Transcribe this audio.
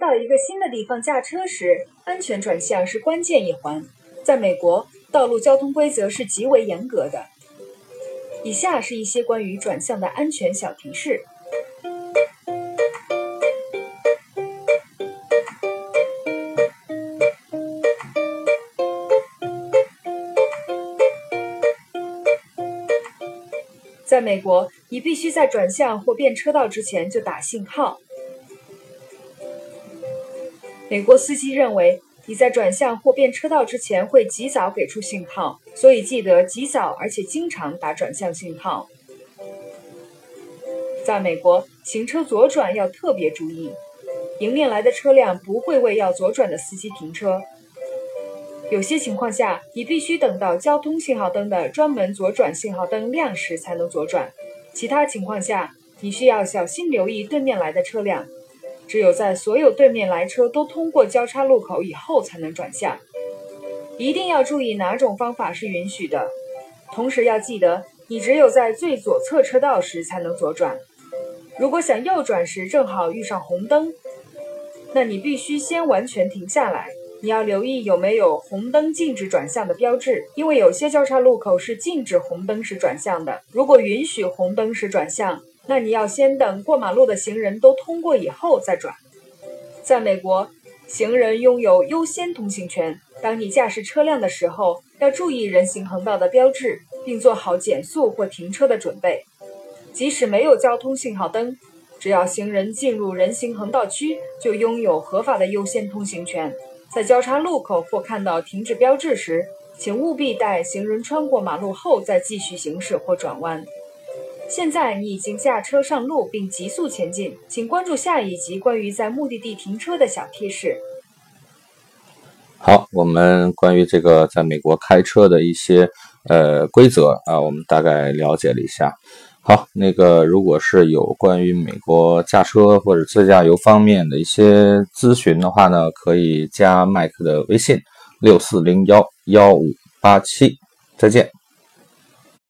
到一个新的地方驾车时，安全转向是关键一环。在美国，道路交通规则是极为严格的。以下是一些关于转向的安全小提示。在美国，你必须在转向或变车道之前就打信号。美国司机认为你在转向或变车道之前会及早给出信号，所以记得及早而且经常打转向信号。在美国，行车左转要特别注意，迎面来的车辆不会为要左转的司机停车。有些情况下，你必须等到交通信号灯的专门左转信号灯亮时才能左转；其他情况下，你需要小心留意对面来的车辆。只有在所有对面来车都通过交叉路口以后才能转向。一定要注意哪种方法是允许的，同时要记得，你只有在最左侧车道时才能左转。如果想右转时正好遇上红灯，那你必须先完全停下来。你要留意有没有红灯禁止转向的标志，因为有些交叉路口是禁止红灯时转向的。如果允许红灯时转向，那你要先等过马路的行人都通过以后再转。在美国，行人拥有优先通行权。当你驾驶车辆的时候，要注意人行横道的标志，并做好减速或停车的准备。即使没有交通信号灯，只要行人进入人行横道区，就拥有合法的优先通行权。在交叉路口或看到停止标志时，请务必待行人穿过马路后再继续行驶或转弯。现在你已经驾车上路并急速前进，请关注下一集关于在目的地停车的小贴士。好，我们关于这个在美国开车的一些呃规则啊，我们大概了解了一下。好，那个如果是有关于美国驾车或者自驾游方面的一些咨询的话呢，可以加麦克的微信六四零幺幺五八七，再见。